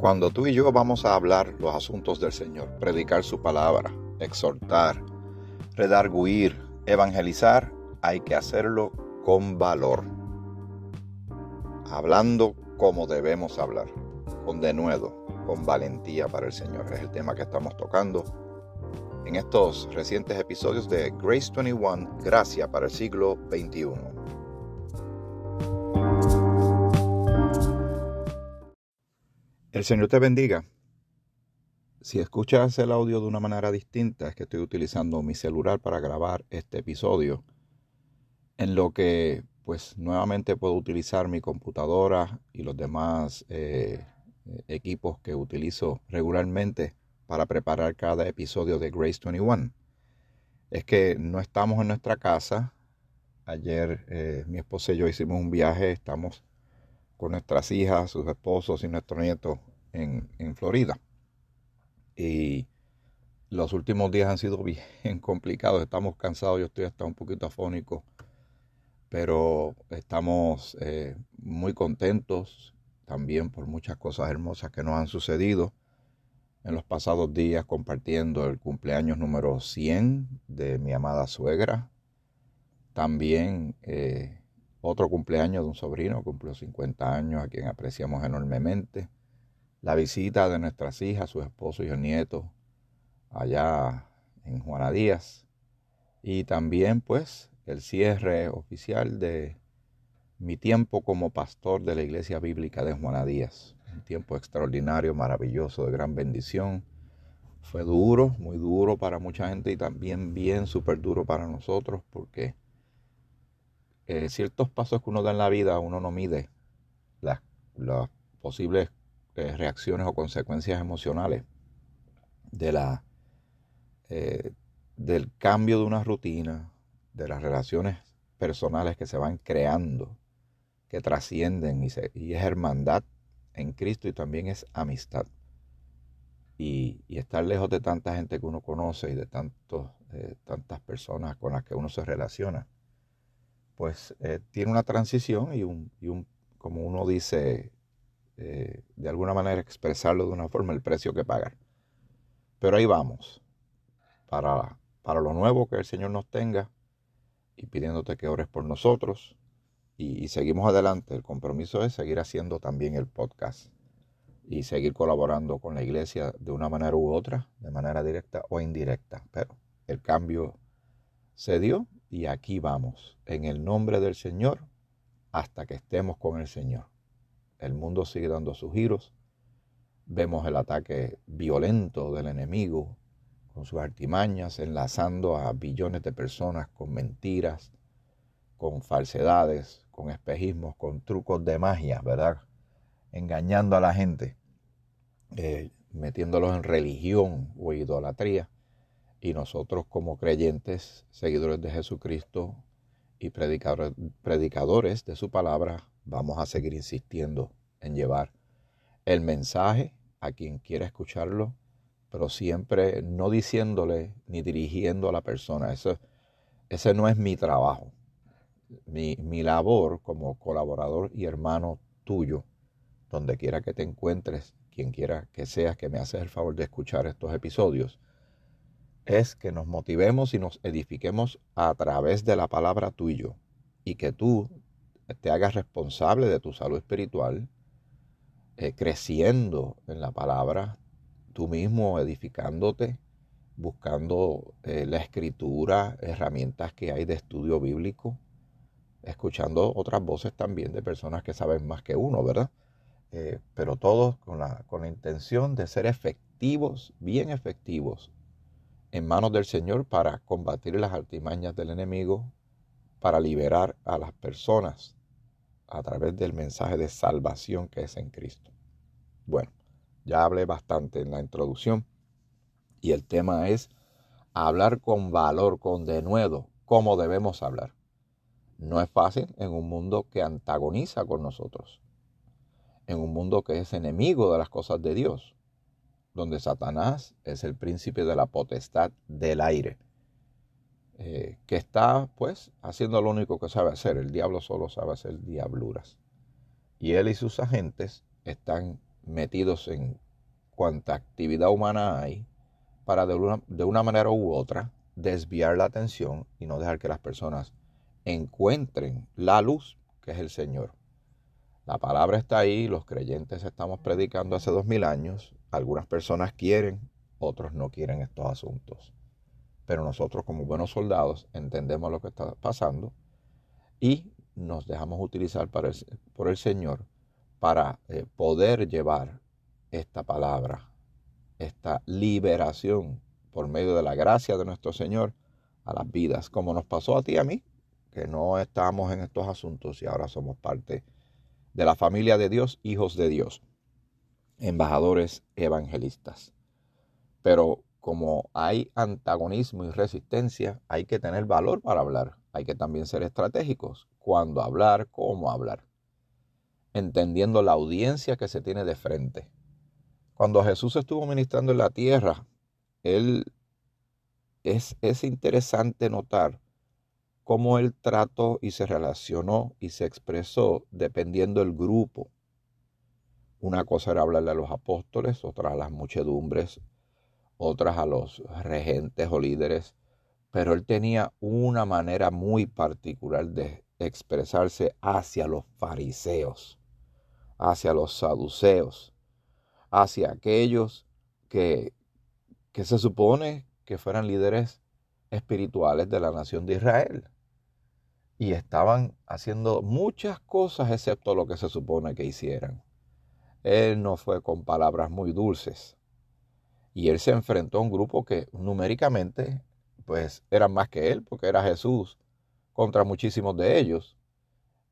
Cuando tú y yo vamos a hablar los asuntos del Señor, predicar su palabra, exhortar, redarguir, evangelizar, hay que hacerlo con valor. Hablando como debemos hablar, con denuedo, con valentía para el Señor. Es el tema que estamos tocando en estos recientes episodios de Grace 21, Gracia para el siglo XXI. El Señor te bendiga. Si escuchas el audio de una manera distinta, es que estoy utilizando mi celular para grabar este episodio, en lo que pues nuevamente puedo utilizar mi computadora y los demás eh, equipos que utilizo regularmente para preparar cada episodio de Grace 21. Es que no estamos en nuestra casa. Ayer eh, mi esposa y yo hicimos un viaje, estamos con nuestras hijas, sus esposos y nuestro nieto en, en Florida. Y los últimos días han sido bien complicados, estamos cansados, yo estoy hasta un poquito afónico, pero estamos eh, muy contentos también por muchas cosas hermosas que nos han sucedido en los pasados días compartiendo el cumpleaños número 100 de mi amada suegra. También eh, otro cumpleaños de un sobrino, cumplió 50 años, a quien apreciamos enormemente. La visita de nuestras hijas, su esposo y el nieto, allá en Juana Díaz. Y también pues el cierre oficial de mi tiempo como pastor de la Iglesia Bíblica de Juana Díaz un tiempo extraordinario, maravilloso, de gran bendición. Fue duro, muy duro para mucha gente y también bien súper duro para nosotros porque eh, ciertos pasos que uno da en la vida uno no mide las, posibles eh, reacciones o consecuencias emocionales de la, eh, del cambio de una rutina, de las relaciones personales que se van creando, que trascienden y, y es hermandad en Cristo y también es amistad. Y, estar lejos de tanta gente que uno conoce y de tantos, tantas personas con las que uno se relaciona, pues eh, tiene una transición y un, y un como uno dice, eh, de alguna manera expresarlo de una forma, el precio que pagar. Pero ahí vamos, para, para lo nuevo que el Señor nos tenga y pidiéndote que ores por nosotros y, seguimos adelante. El compromiso es seguir haciendo también el podcast y seguir colaborando con la iglesia de una manera u otra, de manera directa o indirecta. Pero el cambio se dio y aquí vamos, en el nombre del Señor, hasta que estemos con el Señor. El mundo sigue dando sus giros. Vemos el ataque violento del enemigo con sus artimañas, enlazando a billones de personas con mentiras, con falsedades, con espejismos, con trucos de magia, ¿verdad? Engañando a la gente, eh, metiéndolos en religión o idolatría. Y nosotros como creyentes, seguidores de Jesucristo y predicadores, de su palabra, vamos a seguir insistiendo en llevar el mensaje a quien quiera escucharlo, pero siempre no diciéndole ni dirigiendo a la persona. Eso, ese no es mi trabajo mi, labor como colaborador y hermano tuyo, donde quiera que te encuentres, quien quiera que seas que me haces el favor de escuchar estos episodios, es que nos motivemos y nos edifiquemos a través de la palabra tuyo y que tú te hagas responsable de tu salud espiritual, eh, creciendo en la palabra, tú mismo edificándote, buscando eh, la escritura, herramientas que hay de estudio bíblico, escuchando otras voces también de personas que saben más que uno, ¿verdad? Eh, pero todos con la, con la intención de ser efectivos, bien efectivos, en manos del Señor para combatir las artimañas del enemigo, para liberar a las personas a través del mensaje de salvación que es en Cristo. Bueno, ya hablé bastante en la introducción y el tema es hablar con valor, con denuedo, cómo debemos hablar. No es fácil en un mundo que antagoniza con nosotros, en un mundo que es enemigo de las cosas de Dios, donde Satanás es el príncipe de la potestad del aire, eh, que está pues haciendo lo único que sabe hacer. El diablo solo sabe hacer diabluras. Y él y sus agentes están metidos en cuanta actividad humana hay para de una, de una manera u otra desviar la atención y no dejar que las personas encuentren la luz que es el Señor. La palabra está ahí, los creyentes estamos predicando hace dos mil años, algunas personas quieren, otros no quieren estos asuntos. Pero nosotros como buenos soldados entendemos lo que está pasando y nos dejamos utilizar por el Señor para eh, poder llevar esta palabra, esta liberación por medio de la gracia de nuestro Señor a las vidas, como nos pasó a ti y a mí, que no estamos en estos asuntos y ahora somos parte de la familia de Dios, hijos de Dios, embajadores evangelistas. Pero como hay antagonismo y resistencia, hay que tener valor para hablar, hay que también ser estratégicos, cuándo hablar, cómo hablar, entendiendo la audiencia que se tiene de frente. Cuando Jesús estuvo ministrando en la tierra, él es, es interesante notar cómo él trató y se relacionó y se expresó dependiendo del grupo. Una cosa era hablarle a los apóstoles, otra a las muchedumbres, otras a los regentes o líderes, pero él tenía una manera muy particular de expresarse hacia los fariseos, hacia los saduceos, hacia aquellos que, que se supone que fueran líderes espirituales de la nación de Israel. Y estaban haciendo muchas cosas excepto lo que se supone que hicieran. Él no fue con palabras muy dulces. Y él se enfrentó a un grupo que numéricamente pues eran más que él, porque era Jesús contra muchísimos de ellos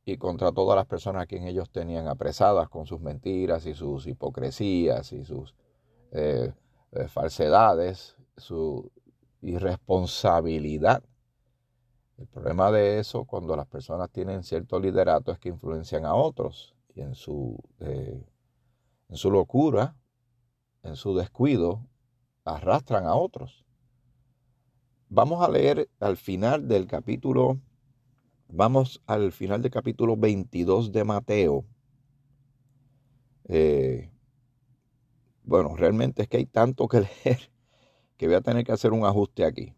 y contra todas las personas a quien ellos tenían apresadas con sus mentiras y sus hipocresías y sus eh, eh, falsedades, su irresponsabilidad. El problema de eso cuando las personas tienen cierto liderato es que influencian a otros y en su, eh, en su locura, en su descuido, arrastran a otros. Vamos a leer al final del capítulo, vamos al final del capítulo 22 de Mateo. Eh, bueno, realmente es que hay tanto que leer que voy a tener que hacer un ajuste aquí.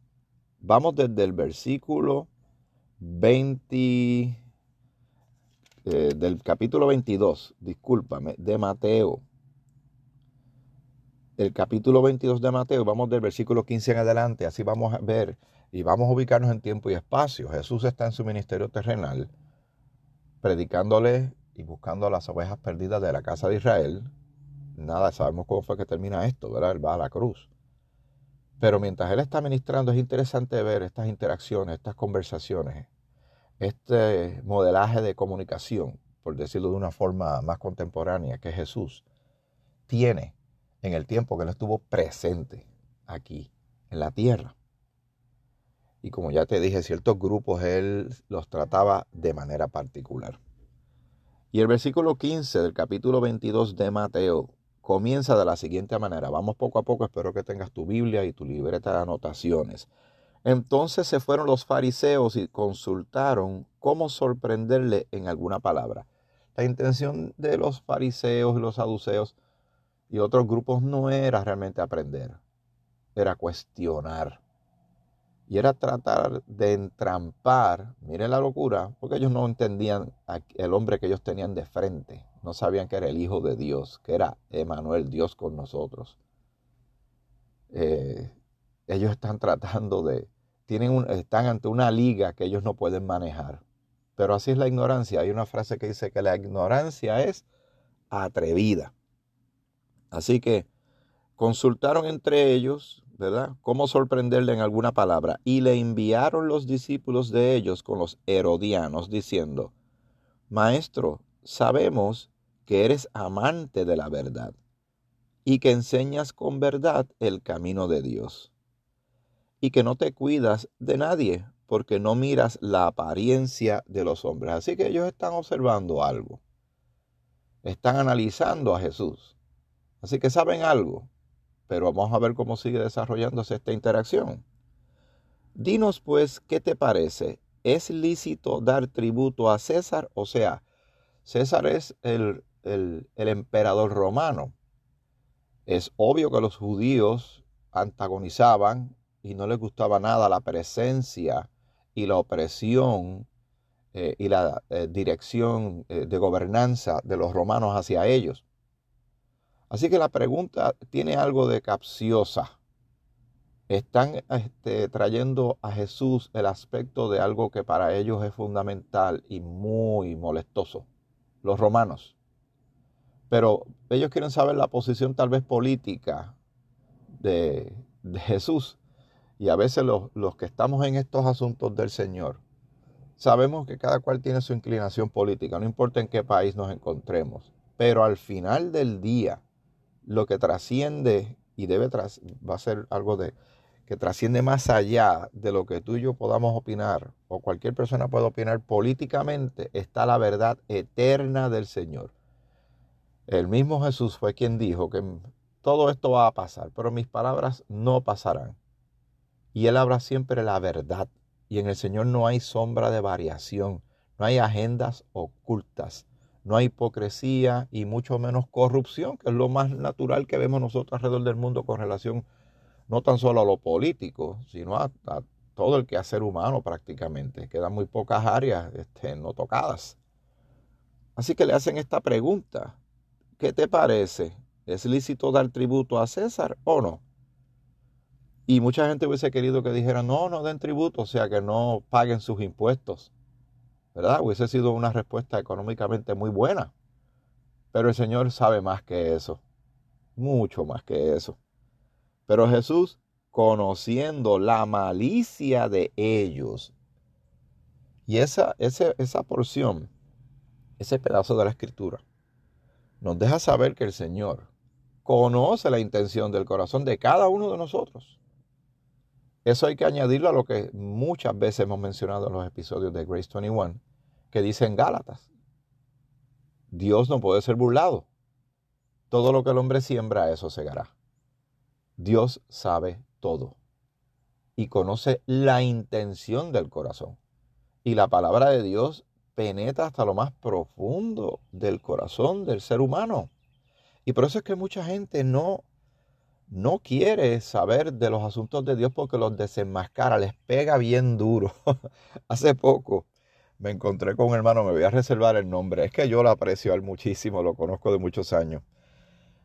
Vamos desde el versículo 20, eh, del capítulo 22, discúlpame, de Mateo el capítulo 22 de Mateo, vamos del versículo 15 en adelante, así vamos a ver y vamos a ubicarnos en tiempo y espacio. Jesús está en su ministerio terrenal, predicándole y buscando a las ovejas perdidas de la casa de Israel. Nada, sabemos cómo fue que termina esto, ¿verdad? Él va a la cruz. Pero mientras él está ministrando, es interesante ver estas interacciones, estas conversaciones, este modelaje de comunicación, por decirlo de una forma más contemporánea, que Jesús tiene en el tiempo que Él estuvo presente aquí en la tierra. Y como ya te dije, ciertos grupos Él los trataba de manera particular. Y el versículo 15 del capítulo 22 de Mateo comienza de la siguiente manera. Vamos poco a poco, espero que tengas tu Biblia y tu libreta de anotaciones. Entonces se fueron los fariseos y consultaron cómo sorprenderle en alguna palabra. La intención de los fariseos y los saduceos y otros grupos no era realmente aprender, era cuestionar. Y era tratar de entrampar, miren la locura, porque ellos no entendían el hombre que ellos tenían de frente. No sabían que era el Hijo de Dios, que era Emanuel, Dios con nosotros. Eh, ellos están tratando de, tienen están ante una liga que ellos no pueden manejar. Pero así es la ignorancia. Hay una frase que dice que la ignorancia es atrevida. Así que consultaron entre ellos, ¿verdad? Cómo sorprenderle en alguna palabra. Y le enviaron los discípulos de ellos con los herodianos, diciendo, Maestro, sabemos que eres amante de la verdad y que enseñas con verdad el camino de Dios y que no te cuidas de nadie porque no miras la apariencia de los hombres. Así que ellos están observando algo. Están analizando a Jesús. Así que saben algo, pero vamos a ver cómo sigue desarrollándose esta interacción. Dinos pues, ¿qué te parece? ¿Es lícito dar tributo a César? O sea, César es el el, emperador romano. Es obvio que los judíos antagonizaban y no les gustaba nada la presencia y la opresión eh, y la eh, dirección eh, de gobernanza de los romanos hacia ellos. Así que la pregunta tiene algo de capciosa. Están este, trayendo a Jesús el aspecto de algo que para ellos es fundamental y muy molestoso, los romanos. Pero ellos quieren saber la posición tal vez política de, Jesús. Y a veces los, los que estamos en estos asuntos del Señor, Sabemos que cada cual tiene su inclinación política, no importa en qué país nos encontremos, pero al final del día, lo que trasciende y debe tras, va a ser algo de que trasciende más allá de lo que tú y yo podamos opinar o cualquier persona pueda opinar políticamente, está la verdad eterna del Señor. El mismo Jesús fue quien dijo que todo esto va a pasar, pero mis palabras no pasarán. Y Él habla siempre la verdad y en el Señor no hay sombra de variación, no hay agendas ocultas, no hay hipocresía y mucho menos corrupción, que es lo más natural que vemos nosotros alrededor del mundo con relación no tan solo a lo político, sino a, todo el quehacer humano prácticamente. Quedan muy pocas áreas este, no tocadas. Así que le hacen esta pregunta. ¿Qué te parece? ¿Es lícito dar tributo a César o no? Y mucha gente hubiese querido que dijeran, no, no den tributo, o sea, que no paguen sus impuestos. ¿Verdad? Hubiese sido una respuesta económicamente muy buena. Pero el Señor sabe más que eso. Mucho más que eso. Pero Jesús, conociendo la malicia de ellos, y esa, esa porción, ese pedazo de la escritura, nos deja saber que el Señor conoce la intención del corazón de cada uno de nosotros. Eso hay que añadirlo a lo que muchas veces hemos mencionado en los episodios de Grace 21, que dicen Gálatas. Dios no puede ser burlado. Todo lo que el hombre siembra, eso segará. Dios sabe todo y conoce la intención del corazón. Y la palabra de Dios penetra hasta lo más profundo del corazón del ser humano. Y por eso es que mucha gente no no quiere saber de los asuntos de Dios porque los desenmascara, les pega bien duro. Hace poco me encontré con un hermano, me voy a reservar el nombre, es que yo lo aprecio a él muchísimo, lo conozco de muchos años.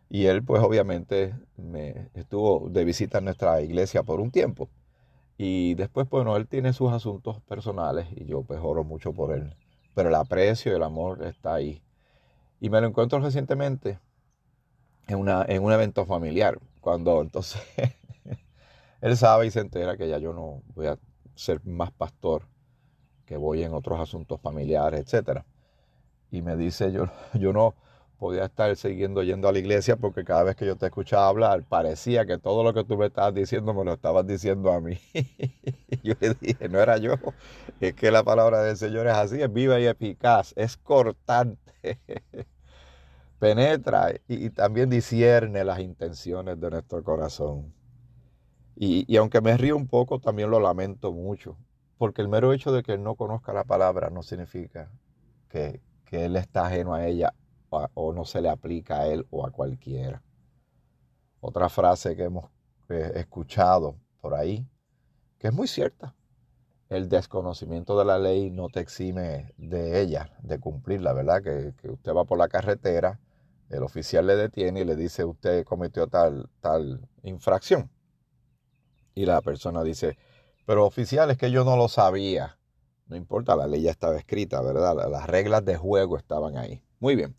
Y él pues obviamente me estuvo de visita en nuestra iglesia por un tiempo. Y después, bueno, él tiene sus asuntos personales y yo pues oro mucho por él. Pero el aprecio y el amor está ahí. Y me lo encuentro recientemente en, una, en un evento familiar cuando entonces él sabe y se entera que ya yo no voy a ser más pastor, que voy en otros asuntos familiares, etcétera. Y me dice, yo, yo no podía estar siguiendo yendo a la iglesia porque cada vez que yo te escuchaba hablar parecía que todo lo que tú me estabas diciendo me lo estabas diciendo a mí. yo le dije, no era yo, es que la palabra del Señor es así, es viva y eficaz, es cortante penetra y, también discierne las intenciones de nuestro corazón. Y, aunque me río un poco, también lo lamento mucho, porque el mero hecho de que él no conozca la palabra no significa que, él está ajeno a ella o, no se le aplica a él o a cualquiera. Otra frase que hemos escuchado por ahí, que es muy cierta. El desconocimiento de la ley no te exime de ella, de cumplirla, ¿verdad? Que, usted va por la carretera el oficial le detiene y le dice, usted cometió tal, tal infracción. Y la persona dice, pero oficial es que yo no lo sabía. No importa, la ley ya estaba escrita, ¿verdad? Las reglas de juego estaban ahí. Muy bien.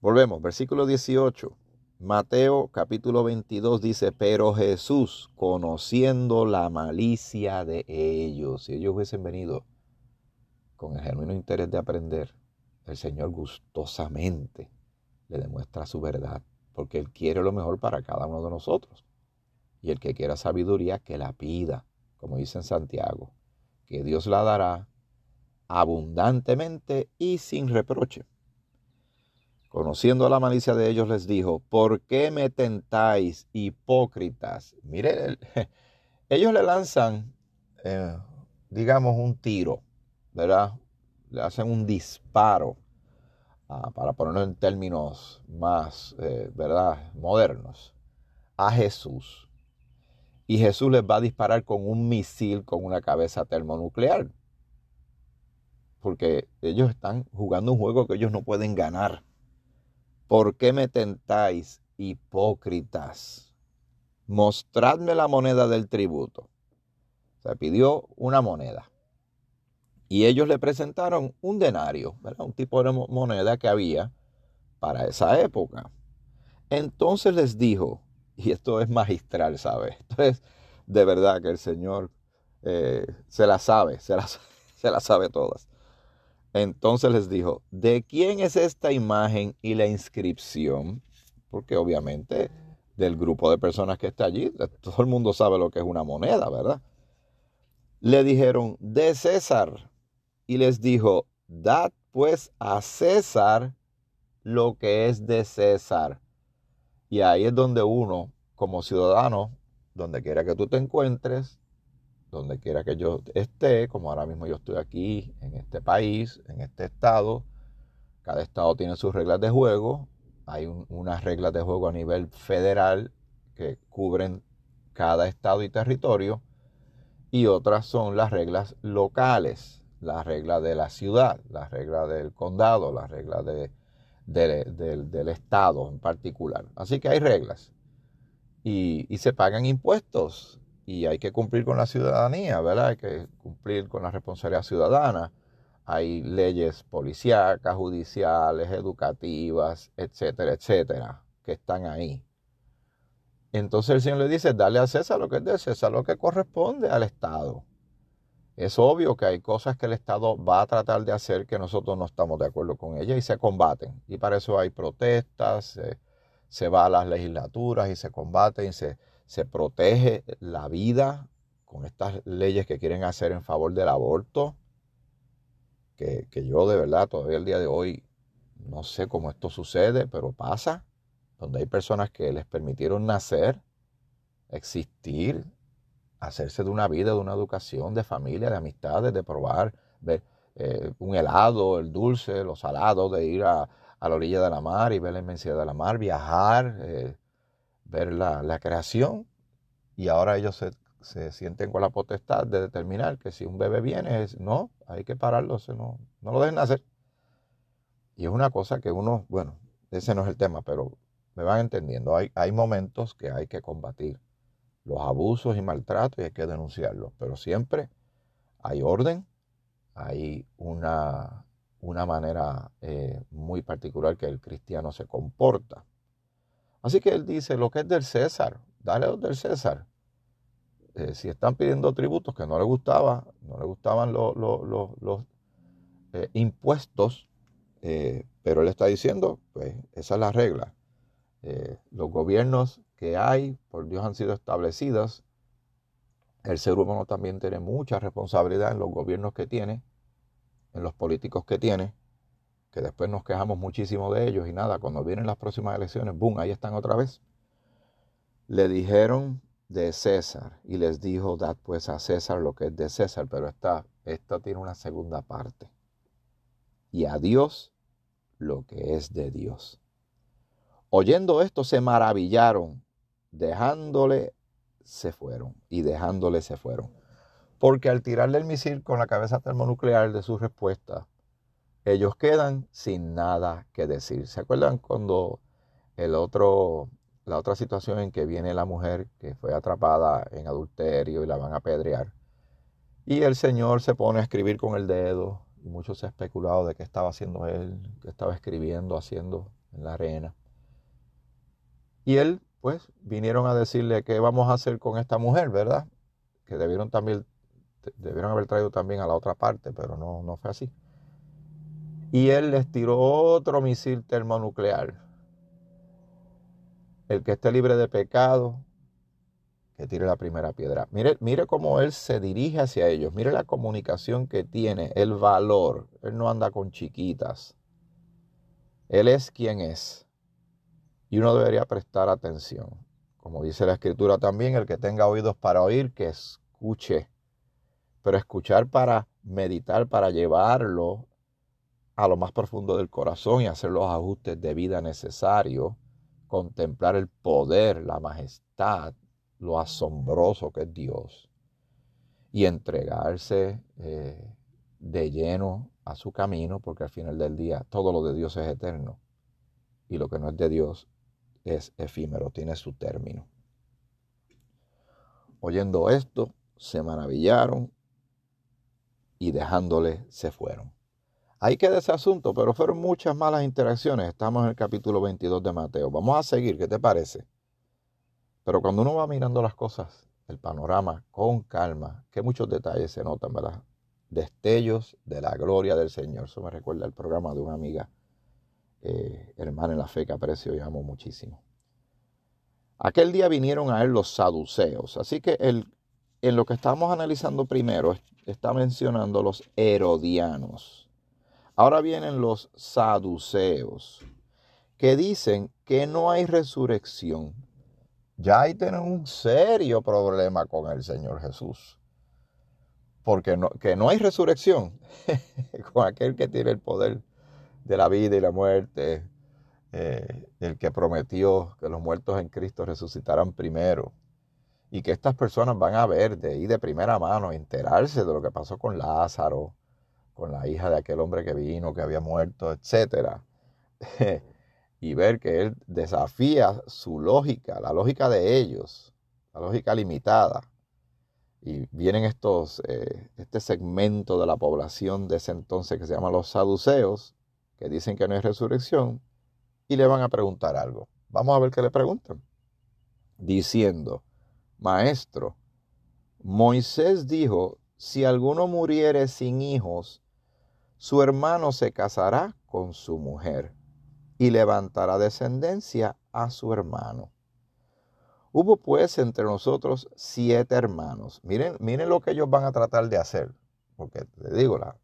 Volvemos, versículo 18. Mateo capítulo 22 dice, pero Jesús, conociendo la malicia de ellos, si ellos hubiesen venido con el genuino interés de aprender, el Señor gustosamente le demuestra su verdad, porque Él quiere lo mejor para cada uno de nosotros. Y el que quiera sabiduría, que la pida, como dice en Santiago, que Dios la dará abundantemente y sin reproche. Conociendo la malicia de ellos, les dijo, ¿por qué me tentáis, hipócritas? Mire, ellos le lanzan, eh, digamos, un tiro, ¿verdad? Le hacen un disparo para ponerlo en términos más, eh, ¿verdad?, modernos, a Jesús. Y Jesús les va a disparar con un misil con una cabeza termonuclear. Porque ellos están jugando un juego que ellos no pueden ganar. ¿Por qué me tentáis, hipócritas? Mostradme la moneda del tributo. Se pidió una moneda. Y ellos le presentaron un denario, un tipo de moneda que había para esa época. Entonces les dijo, y esto es magistral, ¿sabes? Entonces, de verdad que el Señor eh, se la sabe, se la, se la sabe todas. Entonces les dijo, ¿de quién es esta imagen y la inscripción? Porque obviamente del grupo de personas que está allí, todo el mundo sabe lo que es una moneda, ¿verdad? Le dijeron, de César y les dijo, dad pues a César lo que es de César. Y ahí es donde uno, como ciudadano, donde quiera que tú te encuentres, donde quiera que yo esté, como ahora mismo yo estoy aquí, en este país, en este estado, cada estado tiene sus reglas de juego, hay unas reglas de juego a nivel federal que cubren cada estado y territorio, y otras son las reglas locales la regla de la ciudad, la regla del condado, la regla de, del estado en particular. Así que hay reglas. Y, se pagan impuestos y hay que cumplir con la ciudadanía, ¿verdad? Hay que cumplir con la responsabilidad ciudadana. Hay leyes policíacas, judiciales, educativas, etcétera, etcétera, que están ahí. Entonces el Señor le dice, dale a César lo que es de César, lo que corresponde al Estado. Es obvio que hay cosas que el Estado va a tratar de hacer que nosotros no estamos de acuerdo con ellas y se combaten. Y para eso hay protestas, se, va a las legislaturas y se combate y se, se protege la vida con estas leyes que quieren hacer en favor del aborto. Que, que yo de verdad todavía el día de hoy no sé cómo esto sucede, pero pasa. Donde hay personas que les permitieron nacer, existir, hacerse de una vida, de una educación, de familia, de amistades, de probar eh, un helado, el dulce, los salados, de ir a, la orilla de la mar y ver la inmensidad de la mar, viajar, eh, ver la, creación. Y ahora ellos se, sienten con la potestad de determinar que si un bebé viene, no, hay que pararlo, no, no lo dejen hacer. Y es una cosa que uno, bueno, ese no es el tema, pero me van entendiendo. Hay, hay momentos que hay que combatir los abusos y maltratos y hay que denunciarlos. Pero siempre hay orden, hay una, una manera eh, muy particular que el cristiano se comporta. Así que él dice, lo que es del César, dale lo del César. Eh, si están pidiendo tributos que no le gustaba, no le gustaban los, los, eh, impuestos, pero él está diciendo, pues esa es la regla. los gobiernos que hay por Dios han sido establecidas. El ser humano también tiene mucha responsabilidad en los gobiernos que tiene, en los políticos que tiene, que después nos quejamos muchísimo de ellos y nada, cuando vienen las próximas elecciones, ¡boom!, ahí están otra vez. Le dijeron de César y les dijo, dad pues a César lo que es de César, pero esta, esta tiene una segunda parte. Y a Dios lo que es de Dios. Oyendo esto se maravillaron dejándole se fueron y dejándole se fueron. Porque al tirarle el misil con la cabeza termonuclear de su respuesta, ellos quedan sin nada que decir. ¿Se acuerdan cuando el otro, la otra situación en que viene la mujer que fue atrapada en adulterio y la van a apedrear? Y el Señor se pone a escribir con el dedo y muchos se ha especulado de qué estaba haciendo él, qué estaba escribiendo, haciendo en la arena. Y él pues vinieron a decirle qué vamos a hacer con esta mujer, ¿verdad? Que debieron también, debieron haber traído también a la otra parte, pero no, no fue así. Y él les tiró otro misil termonuclear. El que esté libre de pecado, que tire la primera piedra. Mire, mire cómo él se dirige hacia ellos. Mire la comunicación que tiene, el valor. Él no anda con chiquitas. Él es quien es. Y uno debería prestar atención. Como dice la escritura también, el que tenga oídos para oír, que escuche. Pero escuchar para meditar, para llevarlo a lo más profundo del corazón y hacer los ajustes de vida necesarios, contemplar el poder, la majestad, lo asombroso que es Dios y entregarse eh, de lleno a su camino, porque al final del día todo lo de Dios es eterno y lo que no es de Dios es efímero, tiene su término. Oyendo esto, se maravillaron y dejándole se fueron. Ahí queda ese asunto, pero fueron muchas malas interacciones. Estamos en el capítulo 22 de Mateo. Vamos a seguir, ¿qué te parece? Pero cuando uno va mirando las cosas, el panorama con calma, que muchos detalles se notan, ¿verdad? Destellos de la gloria del Señor. Eso me recuerda el programa de una amiga, eh, hermana en la fe, que aprecio y amo muchísimo. Aquel día vinieron a él los saduceos. Así que el, en lo que estamos analizando primero está mencionando los herodianos. Ahora vienen los saduceos, que dicen que no hay resurrección. Ya ahí tienen un serio problema con el Señor Jesús. Porque no, que no hay resurrección con aquel que tiene el poder de la vida y la muerte, eh, el que prometió que los muertos en Cristo resucitarán primero y que estas personas van a ver de ahí de primera mano, enterarse de lo que pasó con Lázaro, con la hija de aquel hombre que vino, que había muerto, etc. y ver que él desafía su lógica, la lógica de ellos, la lógica limitada. Y vienen estos, eh, este segmento de la población de ese entonces que se llama los saduceos, que dicen que no hay resurrección, y le van a preguntar algo. Vamos a ver qué le preguntan. Diciendo, Maestro, Moisés dijo, si alguno muriere sin hijos, su hermano se casará con su mujer y levantará descendencia a su hermano. Hubo pues entre nosotros siete hermanos. Miren, miren lo que ellos van a tratar de hacer, porque le digo, la,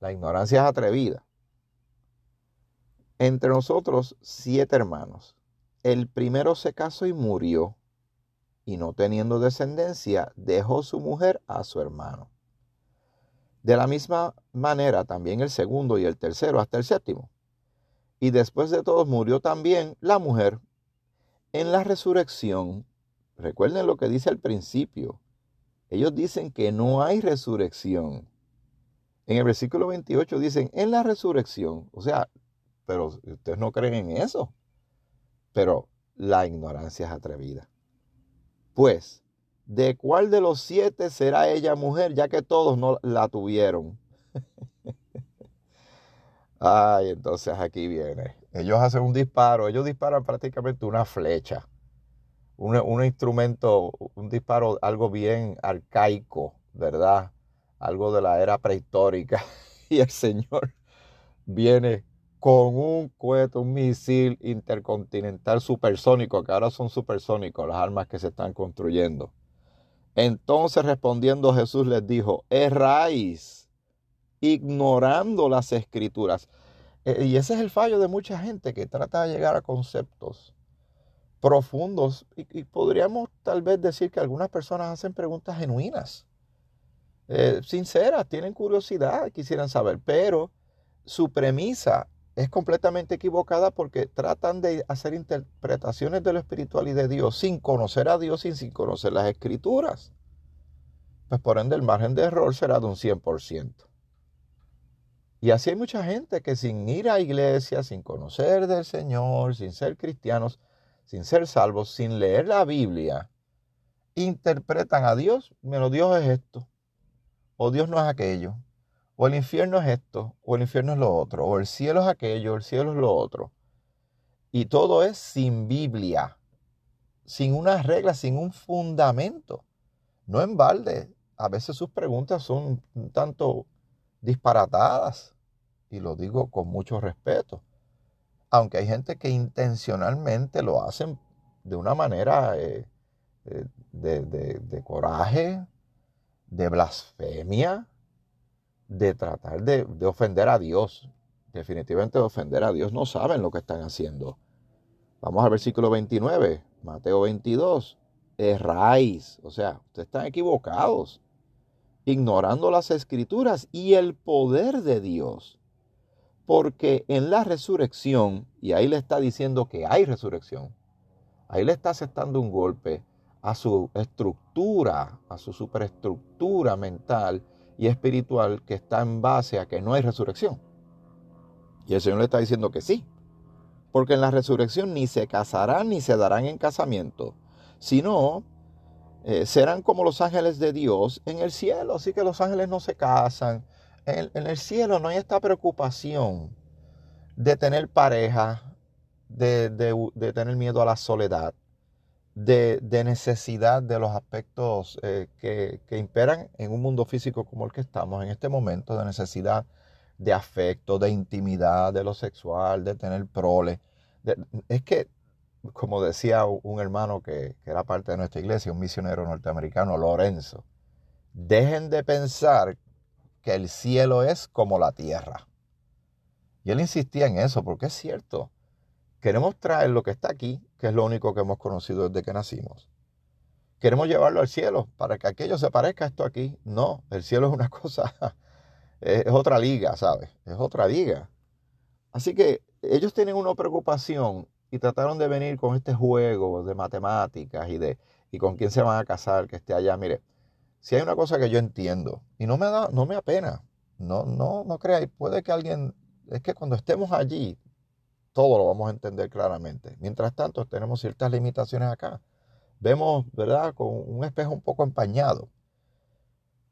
la ignorancia es atrevida. Entre nosotros siete hermanos. El primero se casó y murió, y no teniendo descendencia, dejó su mujer a su hermano. De la misma manera también el segundo y el tercero hasta el séptimo. Y después de todos murió también la mujer. En la resurrección, recuerden lo que dice al principio, ellos dicen que no hay resurrección. En el versículo 28 dicen, en la resurrección, o sea, pero ustedes no creen en eso. Pero la ignorancia es atrevida. Pues, ¿de cuál de los siete será ella mujer, ya que todos no la tuvieron? Ay, entonces aquí viene. Ellos hacen un disparo, ellos disparan prácticamente una flecha. Un, instrumento, un disparo, algo bien arcaico, ¿verdad? Algo de la era prehistórica. Y el Señor viene con un cohete, un misil intercontinental supersónico, que ahora son supersónicos las armas que se están construyendo. Entonces respondiendo Jesús les dijo, erráis, ignorando las escrituras. E, y ese es el fallo de mucha gente que trata de llegar a conceptos profundos y, podríamos tal vez decir que algunas personas hacen preguntas genuinas, eh, sinceras, tienen curiosidad, quisieran saber, pero su premisa es completamente equivocada porque tratan de hacer interpretaciones de lo espiritual y de Dios sin conocer a Dios y sin conocer las escrituras. Pues por ende el margen de error será de un 100%. Y así hay mucha gente que sin ir a iglesia, sin conocer del Señor, sin ser cristianos, sin ser salvos, sin leer la Biblia, interpretan a Dios, menos Dios es esto, o Dios no es aquello, o el infierno es esto, o el infierno es lo otro, o el cielo es aquello, o el cielo es lo otro. Y todo es sin Biblia, sin unas reglas, sin un fundamento. No en balde. A veces sus preguntas son un tanto disparatadas. Y lo digo con mucho respeto. Aunque hay gente que intencionalmente lo hacen de una manera eh, eh, de coraje, de blasfemia, de tratar de, ofender a Dios. Definitivamente de ofender a Dios. No saben lo que están haciendo. Vamos al versículo 29, Mateo 22. Erráis, o sea, ustedes están equivocados, ignorando las escrituras y el poder de Dios. Porque en la resurrección, y ahí le está diciendo que hay resurrección, ahí le está aceptando un golpe a su estructura, a su superestructura mental y espiritual que está en base a que no hay resurrección. Y el Señor le está diciendo que sí, porque en la resurrección ni se casarán ni se darán en casamiento, sino eh, serán como los ángeles de Dios en el cielo. Así que los ángeles no se casan. En, el cielo no hay esta preocupación de tener pareja, de, tener miedo a la soledad, de, necesidad de los aspectos eh, que, que imperan en un mundo físico como el que estamos en este momento, de necesidad de afecto, de intimidad, de lo sexual, de tener prole. es que, como decía un hermano que, que, era parte de nuestra iglesia, un misionero norteamericano, Lorenzo, dejen de pensar que el cielo es como la tierra. Y él insistía en eso, porque es cierto. Queremos traer lo que está aquí, que es lo único que hemos conocido desde que nacimos. Queremos llevarlo al cielo para que aquello se parezca a esto aquí. No, el cielo es una cosa es, otra liga, ¿sabes? Es otra liga. Así que ellos tienen una preocupación y trataron de venir con este juego de matemáticas y de y con quién se van a casar, que esté allá. Mire, si hay una cosa que yo entiendo y no me da, no me apena, no, no, no creáis, puede que alguien, es que cuando estemos allí, todo lo vamos a entender claramente. Mientras tanto, tenemos ciertas limitaciones acá. Vemos, ¿verdad?, con un espejo un poco empañado.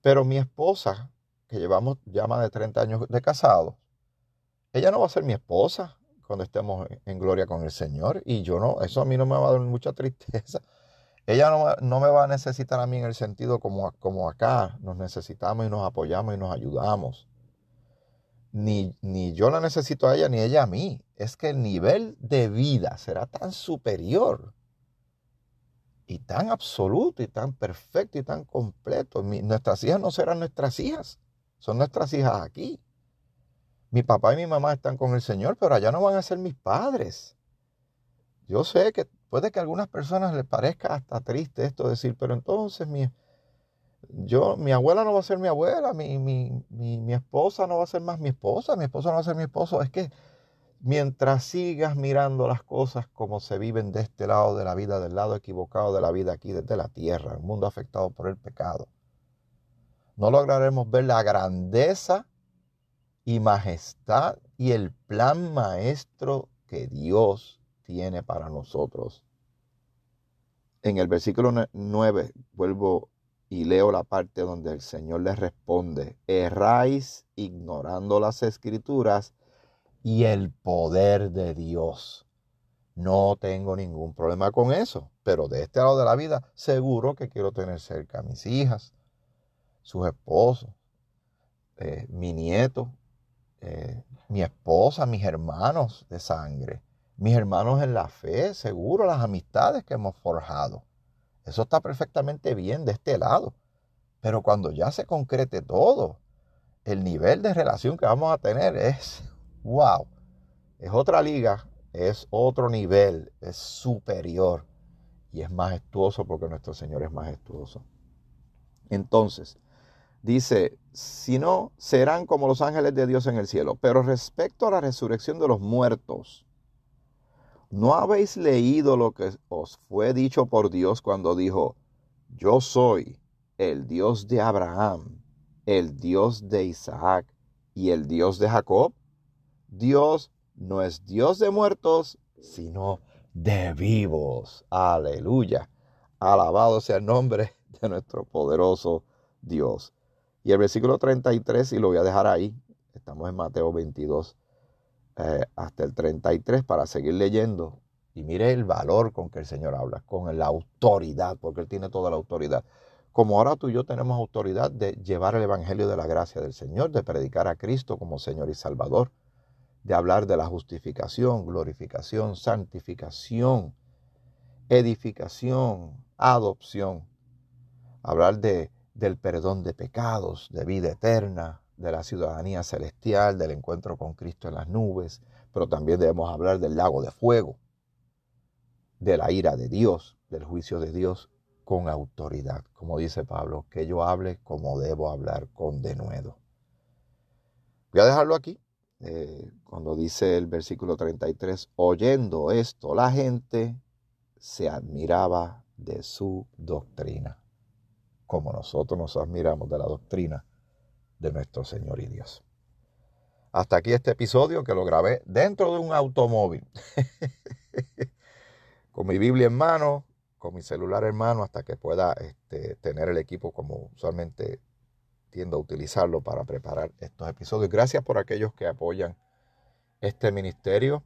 Pero mi esposa que llevamos ya más de 30 años de casados, ella no va a ser mi esposa cuando estemos en gloria con el Señor. Y yo no, eso a mí no me va a dar mucha tristeza. Ella no, me va a necesitar a mí en el sentido como, como acá nos necesitamos y nos apoyamos y nos ayudamos. Ni, ni yo la necesito a ella ni ella a mí. Es que el nivel de vida será tan superior y tan absoluto y tan perfecto y tan completo. nuestras hijas no serán nuestras hijas. Son nuestras hijas aquí. Mi papá y mi mamá están con el Señor, pero allá no van a ser mis padres. Yo sé que puede que a algunas personas les parezca hasta triste esto decir, pero entonces mi, yo, mi abuela no va a ser mi abuela, mi, mi, esposa no va a ser más mi esposa, mi esposo no va a ser mi esposo. Es que mientras sigas mirando las cosas como se viven de este lado de la vida, del lado equivocado de la vida aquí, desde la tierra, un mundo afectado por el pecado, no lograremos ver la grandeza y majestad y el plan maestro que Dios tiene para nosotros. En el versículo 9 vuelvo y leo la parte donde el Señor les responde, erráis ignorando las escrituras y el poder de Dios. No tengo ningún problema con eso, pero de este lado de la vida seguro que quiero tener cerca a mis hijas, sus esposos, eh, mi nieto, eh, mi esposa, mis hermanos de sangre, mis hermanos en la fe, seguro las amistades que hemos forjado. Eso está perfectamente bien de este lado. Pero cuando ya se concrete todo, el nivel de relación que vamos a tener es, wow, es otra liga, es otro nivel, es superior y es majestuoso porque nuestro Señor es majestuoso. Entonces, Dice, si no, serán como los ángeles de Dios en el cielo. Pero respecto a la resurrección de los muertos, ¿no habéis leído lo que os fue dicho por Dios cuando dijo, yo soy el Dios de Abraham, el Dios de Isaac y el Dios de Jacob? Dios no es Dios de muertos, sino de vivos. Aleluya. Alabado sea el nombre de nuestro poderoso Dios. Y el versículo 33, y lo voy a dejar ahí, estamos en Mateo 22 eh, hasta el 33 para seguir leyendo. Y mire el valor con que el Señor habla, con la autoridad, porque Él tiene toda la autoridad. Como ahora tú y yo tenemos autoridad de llevar el Evangelio de la gracia del Señor, de predicar a Cristo como Señor y Salvador, de hablar de la justificación, glorificación, santificación, edificación, adopción, hablar de del perdón de pecados, de vida eterna, de la ciudadanía celestial, del encuentro con Cristo en las nubes, pero también debemos hablar del lago de fuego, de la ira de Dios, del juicio de Dios con autoridad, como dice Pablo, que yo hable como debo hablar con denuedo. Voy a dejarlo aquí. Eh, cuando dice el versículo 33, oyendo esto, la gente se admiraba de su doctrina, como nosotros nos admiramos de la doctrina de nuestro Señor y Dios. Hasta aquí este episodio que lo grabé dentro de un automóvil, con mi Biblia en mano, con mi celular en mano, hasta que pueda este, tener el equipo como usualmente tiendo a utilizarlo para preparar estos episodios. Gracias por aquellos que apoyan este ministerio.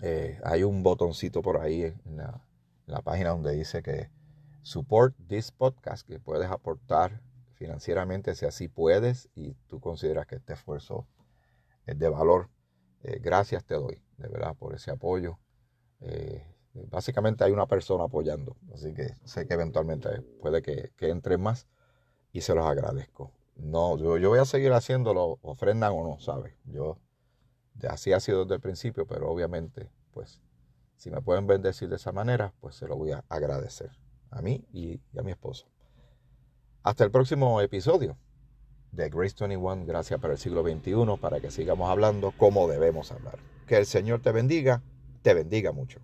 Eh, hay un botoncito por ahí en la, la página donde dice que support this podcast, que puedes aportar financieramente si así puedes y tú consideras que este esfuerzo es de valor. Eh, gracias te doy, de verdad, por ese apoyo. Eh, básicamente hay una persona apoyando, así que sé que eventualmente puede que, que más y se los agradezco. No, yo, yo voy a seguir haciéndolo, ofrendan o no, ¿sabes? Yo, así ha sido desde el principio, pero obviamente, pues, si me pueden bendecir de esa manera, pues se lo voy a agradecer a mí y, a mi esposo. Hasta el próximo episodio de Grace 21, Gracias para el siglo XXI, para que sigamos hablando como debemos hablar. Que el Señor te bendiga, te bendiga mucho.